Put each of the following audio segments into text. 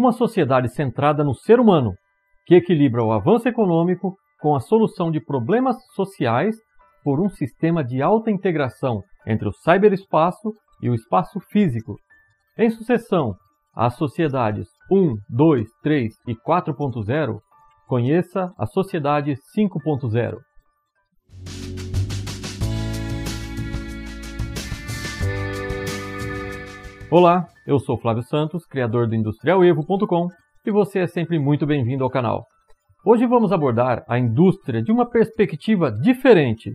uma sociedade centrada no ser humano, que equilibra o avanço econômico com a solução de problemas sociais por um sistema de alta integração entre o cyberespaço e o espaço físico. Em sucessão, as sociedades 1, 2, 3 e 4.0, conheça a sociedade 5.0. Olá, eu sou Flávio Santos, criador do IndustrialEvo.com e você é sempre muito bem-vindo ao canal. Hoje vamos abordar a indústria de uma perspectiva diferente.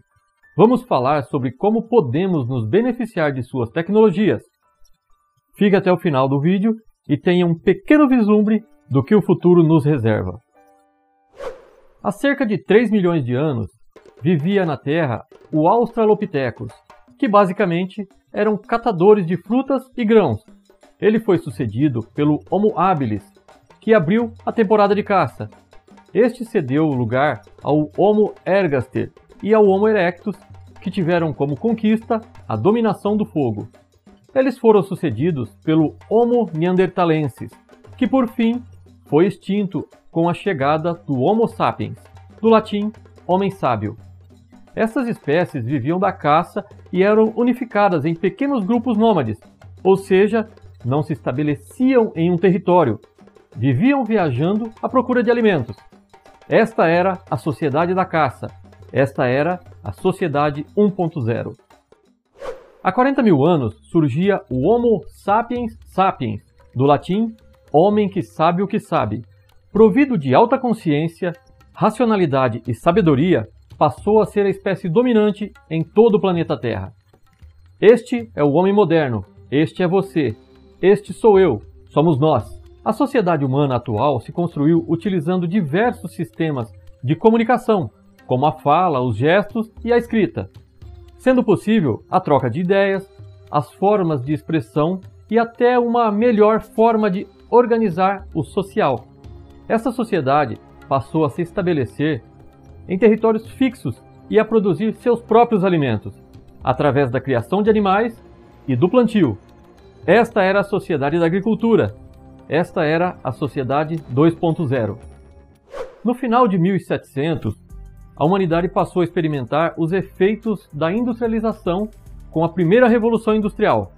Vamos falar sobre como podemos nos beneficiar de suas tecnologias. Fique até o final do vídeo e tenha um pequeno vislumbre do que o futuro nos reserva. Há cerca de 3 milhões de anos, vivia na Terra o Australopithecus, que basicamente eram catadores de frutas e grãos. Ele foi sucedido pelo Homo habilis, que abriu a temporada de caça. Este cedeu lugar ao Homo ergaster e ao Homo erectus, que tiveram como conquista a dominação do fogo. Eles foram sucedidos pelo Homo neanderthalensis, que por fim foi extinto com a chegada do Homo sapiens, do latim homem sábio. Essas espécies viviam da caça e eram unificadas em pequenos grupos nômades, ou seja, não se estabeleciam em um território, viviam viajando à procura de alimentos. Esta era a sociedade da caça, esta era a sociedade 1.0. Há 40 mil anos surgia o Homo sapiens sapiens, do latim homem que sabe o que sabe. Provido de alta consciência, racionalidade e sabedoria, passou a ser a espécie dominante em todo o planeta Terra. Este é o homem moderno, este é você, este sou eu, somos nós. A sociedade humana atual se construiu utilizando diversos sistemas de comunicação, como a fala, os gestos e a escrita, sendo possível a troca de ideias, as formas de expressão e até uma melhor forma de organizar o social. Essa sociedade passou a se estabelecer em territórios fixos e a produzir seus próprios alimentos, através da criação de animais e do plantio. Esta era a sociedade da agricultura. Esta era a sociedade 2.0. No final de 1700, a humanidade passou a experimentar os efeitos da industrialização com a primeira revolução industrial.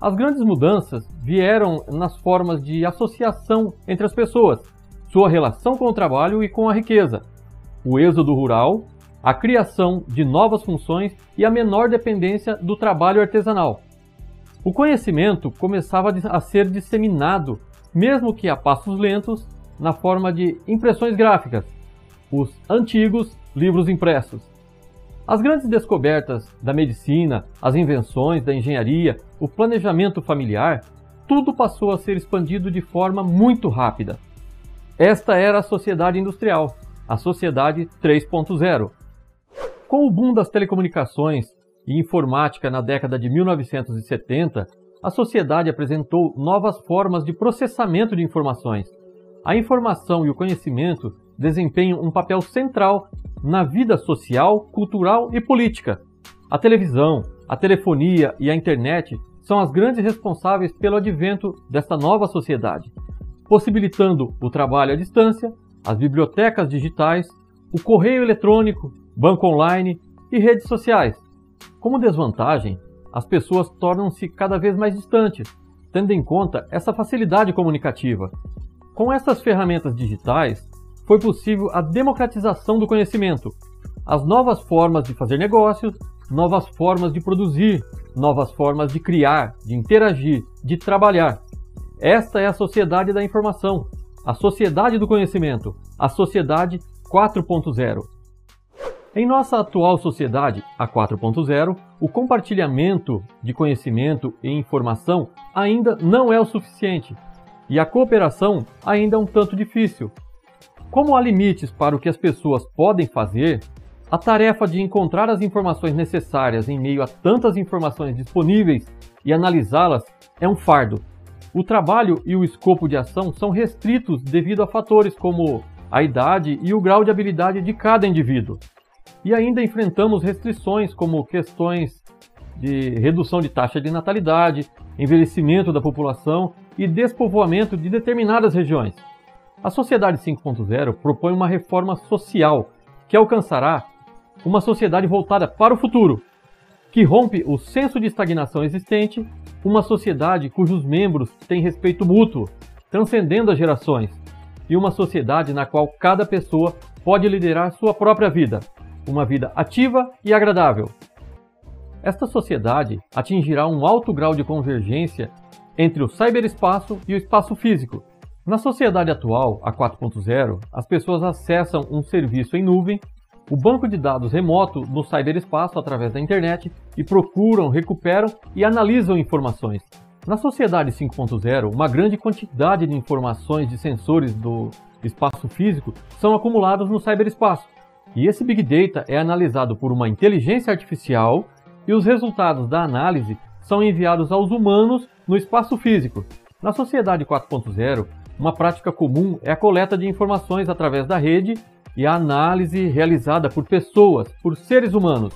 As grandes mudanças vieram nas formas de associação entre as pessoas, sua relação com o trabalho e com a riqueza, o êxodo rural, a criação de novas funções e a menor dependência do trabalho artesanal. O conhecimento começava a ser disseminado, mesmo que a passos lentos, na forma de impressões gráficas, os antigos livros impressos. As grandes descobertas da medicina, as invenções da engenharia, o planejamento familiar, tudo passou a ser expandido de forma muito rápida. Esta era a sociedade industrial a Sociedade 3.0. Com o boom das telecomunicações e informática na década de 1970, a sociedade apresentou novas formas de processamento de informações. A informação e o conhecimento desempenham um papel central na vida social, cultural e política. A televisão, a telefonia e a internet são as grandes responsáveis pelo advento desta nova sociedade, possibilitando o trabalho à distância, as bibliotecas digitais, o correio eletrônico, banco online e redes sociais. Como desvantagem, as pessoas tornam-se cada vez mais distantes, tendo em conta essa facilidade comunicativa. Com essas ferramentas digitais, foi possível a democratização do conhecimento, as novas formas de fazer negócios, novas formas de produzir, novas formas de criar, de interagir, de trabalhar. Esta é a sociedade da informação, a sociedade do conhecimento, a sociedade 4.0. Em nossa atual sociedade, a 4.0, o compartilhamento de conhecimento e informação ainda não é o suficiente e a cooperação ainda é um tanto difícil. Como há limites para o que as pessoas podem fazer, a tarefa de encontrar as informações necessárias em meio a tantas informações disponíveis e analisá-las é um fardo o trabalho e o escopo de ação são restritos devido a fatores como a idade e o grau de habilidade de cada indivíduo. E ainda enfrentamos restrições como questões de redução de taxa de natalidade, envelhecimento da população e despovoamento de determinadas regiões. A Sociedade 5.0 propõe uma reforma social que alcançará uma sociedade voltada para o futuro, que rompe o senso de estagnação existente, uma sociedade cujos membros têm respeito mútuo, transcendendo as gerações, e uma sociedade na qual cada pessoa pode liderar sua própria vida, uma vida ativa e agradável. Esta sociedade atingirá um alto grau de convergência entre o cyberespaço e o espaço físico. Na sociedade atual, a 4.0, as pessoas acessam um serviço em nuvem, o banco de dados remoto no cyberespaço através da internet e procuram, recuperam e analisam informações. Na sociedade 5.0, uma grande quantidade de informações de sensores do espaço físico são acumulados no cyberespaço. E esse Big Data é analisado por uma inteligência artificial e os resultados da análise são enviados aos humanos no espaço físico. Na sociedade 4.0, uma prática comum é a coleta de informações através da rede e a análise realizada por pessoas, por seres humanos.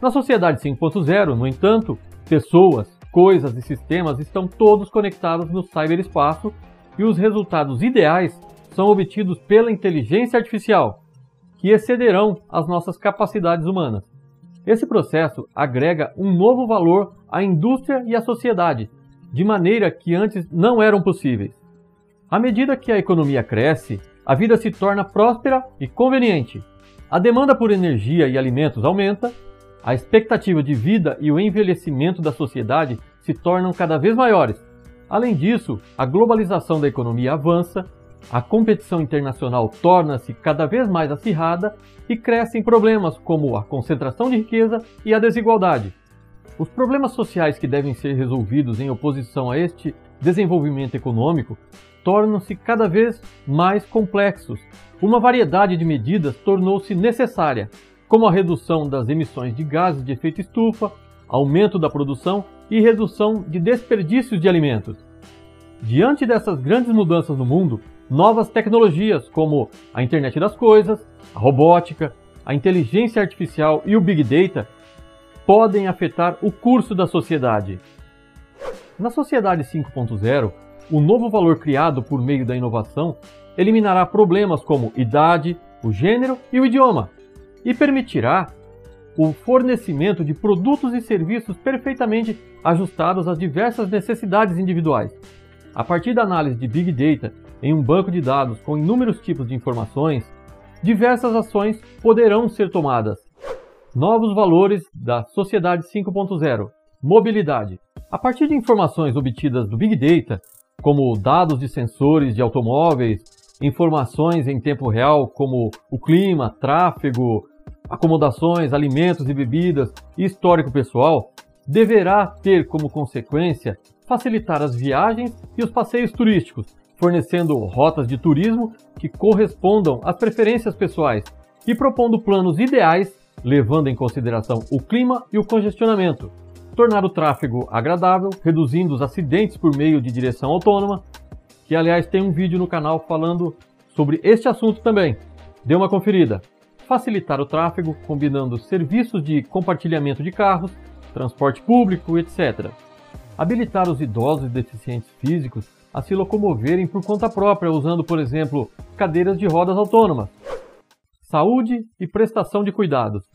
Na sociedade 5.0, no entanto, pessoas, coisas e sistemas estão todos conectados no cyberespaço e os resultados ideais são obtidos pela inteligência artificial, que excederão as nossas capacidades humanas. Esse processo agrega um novo valor à indústria e à sociedade, de maneira que antes não eram possíveis. À medida que a economia cresce, a vida se torna próspera e conveniente. A demanda por energia e alimentos aumenta, a expectativa de vida e o envelhecimento da sociedade se tornam cada vez maiores. Além disso, a globalização da economia avança a competição internacional torna-se cada vez mais acirrada e crescem problemas como a concentração de riqueza e a desigualdade. Os problemas sociais que devem ser resolvidos em oposição a este desenvolvimento econômico tornam-se cada vez mais complexos. Uma variedade de medidas tornou-se necessária, como a redução das emissões de gases de efeito estufa, aumento da produção e redução de desperdícios de alimentos. Diante dessas grandes mudanças no mundo, novas tecnologias como a internet das coisas, a robótica, a inteligência artificial e o big data podem afetar o curso da sociedade. Na sociedade 5.0, o novo valor criado por meio da inovação eliminará problemas como idade, o gênero e o idioma e permitirá o fornecimento de produtos e serviços perfeitamente ajustados às diversas necessidades individuais. A partir da análise de Big Data em um banco de dados com inúmeros tipos de informações, diversas ações poderão ser tomadas. Novos valores da Sociedade 5.0 Mobilidade. A partir de informações obtidas do Big Data, como dados de sensores de automóveis, informações em tempo real como o clima, tráfego, acomodações, alimentos e bebidas e histórico pessoal, deverá ter como consequência facilitar as viagens e os passeios turísticos, fornecendo rotas de turismo que correspondam às preferências pessoais e propondo planos ideais, levando em consideração o clima e o congestionamento. Tornar o tráfego agradável, reduzindo os acidentes por meio de direção autônoma, que aliás tem um vídeo no canal falando sobre este assunto também. Dê uma conferida. Facilitar o tráfego, combinando serviços de compartilhamento de carros, transporte público, etc. Habilitar os idosos e deficientes físicos a se locomoverem por conta própria, usando, por exemplo, cadeiras de rodas autônomas. Saúde e prestação de cuidados.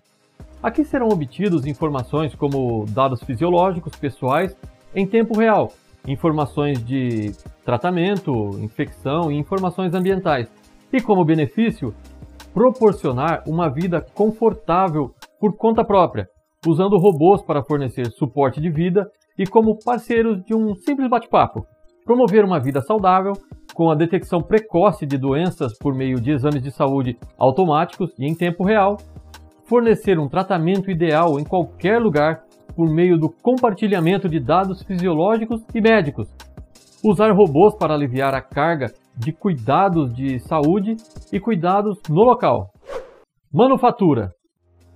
Aqui serão obtidos informações como dados fisiológicos pessoais em tempo real, informações de tratamento, infecção e informações ambientais. E como benefício, proporcionar uma vida confortável por conta própria, usando robôs para fornecer suporte de vida e como parceiros de um simples bate-papo promover uma vida saudável, com a detecção precoce de doenças por meio de exames de saúde automáticos e em tempo real, fornecer um tratamento ideal em qualquer lugar por meio do compartilhamento de dados fisiológicos e médicos, usar robôs para aliviar a carga de cuidados de saúde e cuidados no local. Manufatura.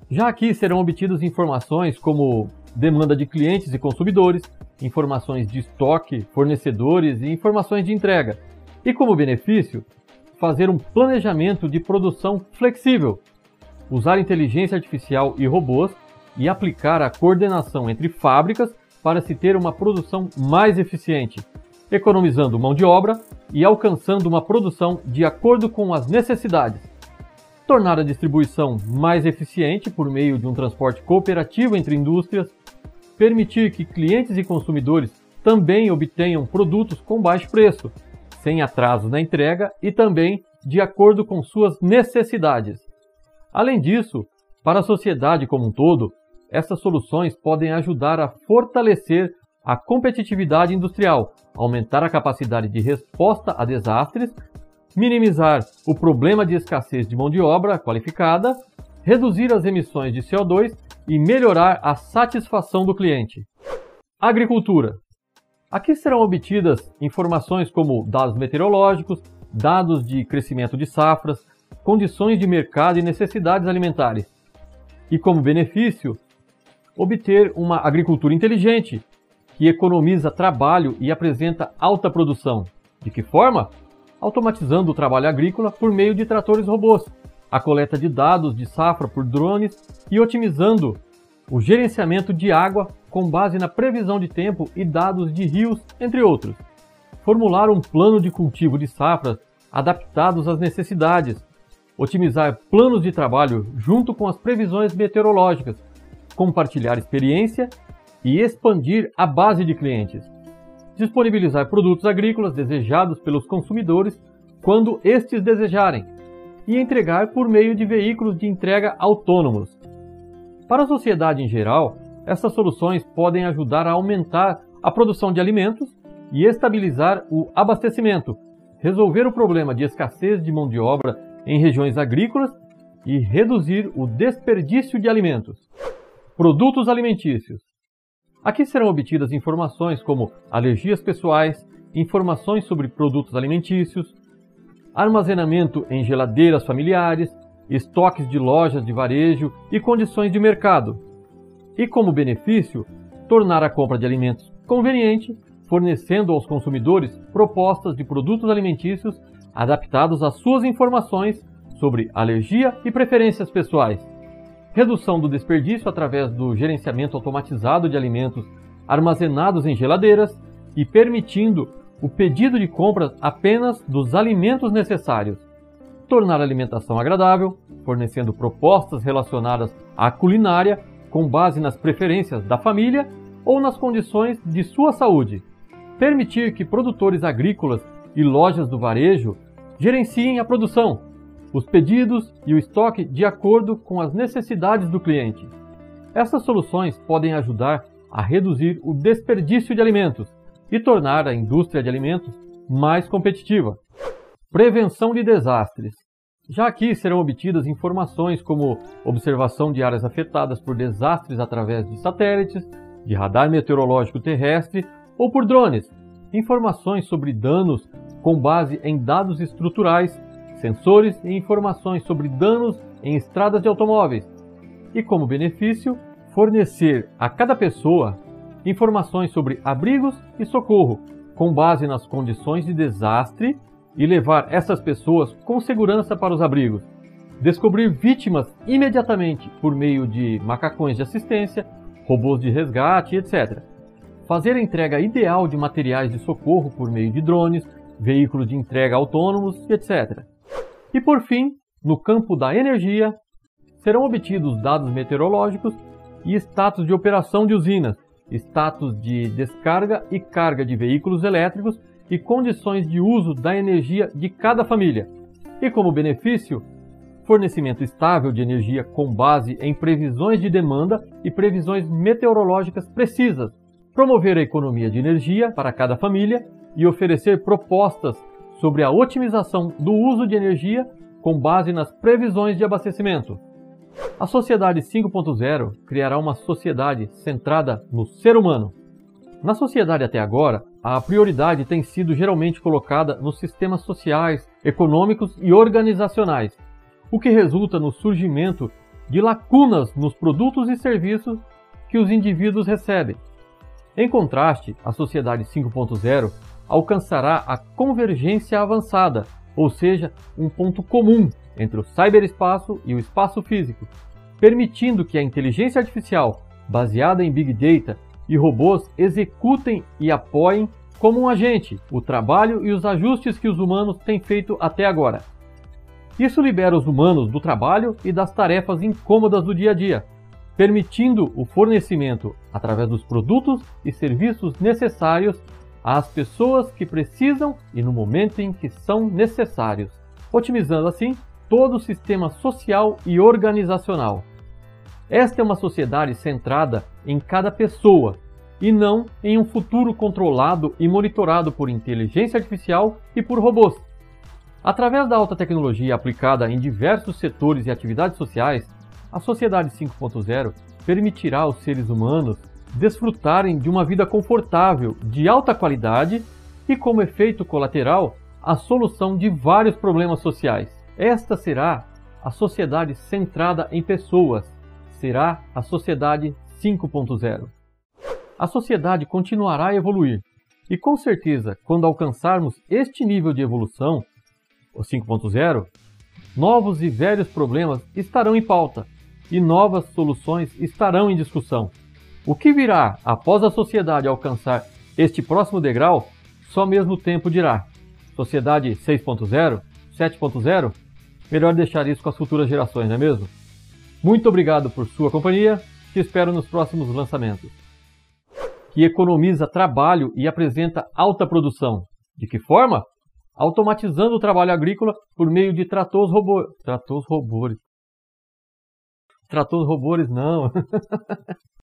Já aqui serão obtidas informações como demanda de clientes e consumidores, informações de estoque, fornecedores e informações de entrega. E como benefício, fazer um planejamento de produção flexível, usar inteligência artificial e robôs e aplicar a coordenação entre fábricas para se ter uma produção mais eficiente. economizando mão de obra e alcançando uma produção de acordo com as necessidades. Tornar a distribuição mais eficiente por meio de um transporte cooperativo entre indústrias, permitir que clientes e consumidores também obtenham produtos com baixo preço, sem atrasos na entrega e também de acordo com suas necessidades. Além disso, para a sociedade como um todo, essas soluções podem ajudar a fortalecer a competitividade industrial, aumentar a capacidade de resposta a desastres, minimizar o problema de escassez de mão de obra qualificada, reduzir as emissões de CO2 e melhorar a satisfação do cliente. Agricultura. Aqui serão obtidas informações como dados meteorológicos, dados de crescimento de safras, condições de mercado e necessidades alimentares. E como benefício, obter uma agricultura inteligente, que economiza trabalho e apresenta alta produção. De que forma? Automatizando o trabalho agrícola por meio de tratores robôs, a coleta de dados de safra por drones e otimizando o gerenciamento de água com base na previsão de tempo e dados de rios, entre outros. Formular um plano de cultivo de safras adaptados às necessidades. Otimizar planos de trabalho junto com as previsões meteorológicas. Compartilhar experiência e expandir a base de clientes. Disponibilizar produtos agrícolas desejados pelos consumidores quando estes desejarem e entregar por meio de veículos de entrega autônomos. Para a sociedade em geral, essas soluções podem ajudar a aumentar a produção de alimentos e estabilizar o abastecimento, resolver o problema de escassez de mão de obra em regiões agrícolas e reduzir o desperdício de alimentos. Produtos alimentícios. Aqui serão obtidas informações como alergias pessoais, informações sobre produtos alimentícios, armazenamento em geladeiras familiares, estoques de lojas de varejo e condições de mercado. E como benefício, tornar a compra de alimentos conveniente, fornecendo aos consumidores propostas de produtos alimentícios adaptados às suas informações sobre alergia e preferências pessoais. Redução do desperdício através do gerenciamento automatizado de alimentos armazenados em geladeiras e permitindo o pedido de compras apenas dos alimentos necessários, tornar a alimentação agradável, fornecendo propostas relacionadas à culinária com base nas preferências da família ou nas condições de sua saúde, permitir que produtores agrícolas e lojas do varejo gerenciem a produção, os pedidos e o estoque de acordo com as necessidades do cliente. Essas soluções podem ajudar a reduzir o desperdício de alimentos e tornar a indústria de alimentos mais competitiva. Prevenção de desastres. Já aqui serão obtidas informações como observação de áreas afetadas por desastres através de satélites, de radar meteorológico terrestre ou por drones, informações sobre danos com base em dados estruturais sensores e informações sobre danos em estradas de automóveis, e como benefício, fornecer a cada pessoa informações sobre abrigos e socorro, com base nas condições de desastre e levar essas pessoas com segurança para os abrigos. Descobrir vítimas imediatamente por meio de macacões de assistência, robôs de resgate, etc. Fazer a entrega ideal de materiais de socorro por meio de drones, veículos de entrega autônomos, etc. E por fim, no campo da energia, serão obtidos dados meteorológicos e status de operação de usinas, status de descarga e carga de veículos elétricos e condições de uso da energia de cada família. E como benefício, fornecimento estável de energia com base em previsões de demanda e previsões meteorológicas precisas, promover a economia de energia para cada família e oferecer propostas sobre a otimização do uso de energia com base nas previsões de abastecimento. A Sociedade 5.0 criará uma sociedade centrada no ser humano. Na sociedade até agora, a prioridade tem sido geralmente colocada nos sistemas sociais, econômicos e organizacionais, o que resulta no surgimento de lacunas nos produtos e serviços que os indivíduos recebem. Em contraste, a Sociedade 5.0 alcançará a convergência avançada, ou seja, um ponto comum entre o cyberespaço e o espaço físico, permitindo que a inteligência artificial, baseada em Big Data e robôs, executem e apoiem como um agente, o trabalho e os ajustes que os humanos têm feito até agora. Isso libera os humanos do trabalho e das tarefas incômodas do dia a dia, permitindo o fornecimento, através dos produtos e serviços necessários, às pessoas que precisam e no momento em que são necessários, otimizando assim todo o sistema social e organizacional. Esta é uma sociedade centrada em cada pessoa e não em um futuro controlado e monitorado por inteligência artificial e por robôs. Através da alta tecnologia aplicada em diversos setores e atividades sociais, a sociedade 5.0 permitirá aos seres humanos desfrutarem de uma vida confortável, de alta qualidade e, como efeito colateral, a solução de vários problemas sociais. Esta será a sociedade centrada em pessoas, será a sociedade 5.0. A sociedade continuará a evoluir e, com certeza, quando alcançarmos este nível de evolução, o 5.0, novos e velhos problemas estarão em pauta e novas soluções estarão em discussão. O que virá após a sociedade alcançar este próximo degrau, só mesmo o tempo dirá. Sociedade 6.0? 7.0? Melhor deixar isso com as futuras gerações, não é mesmo? Muito obrigado por sua companhia, te espero nos próximos lançamentos. Que economiza trabalho e apresenta alta produção. De que forma? Automatizando o trabalho agrícola por meio de tratores robôs. Tratores robôs. Tratores robôs não.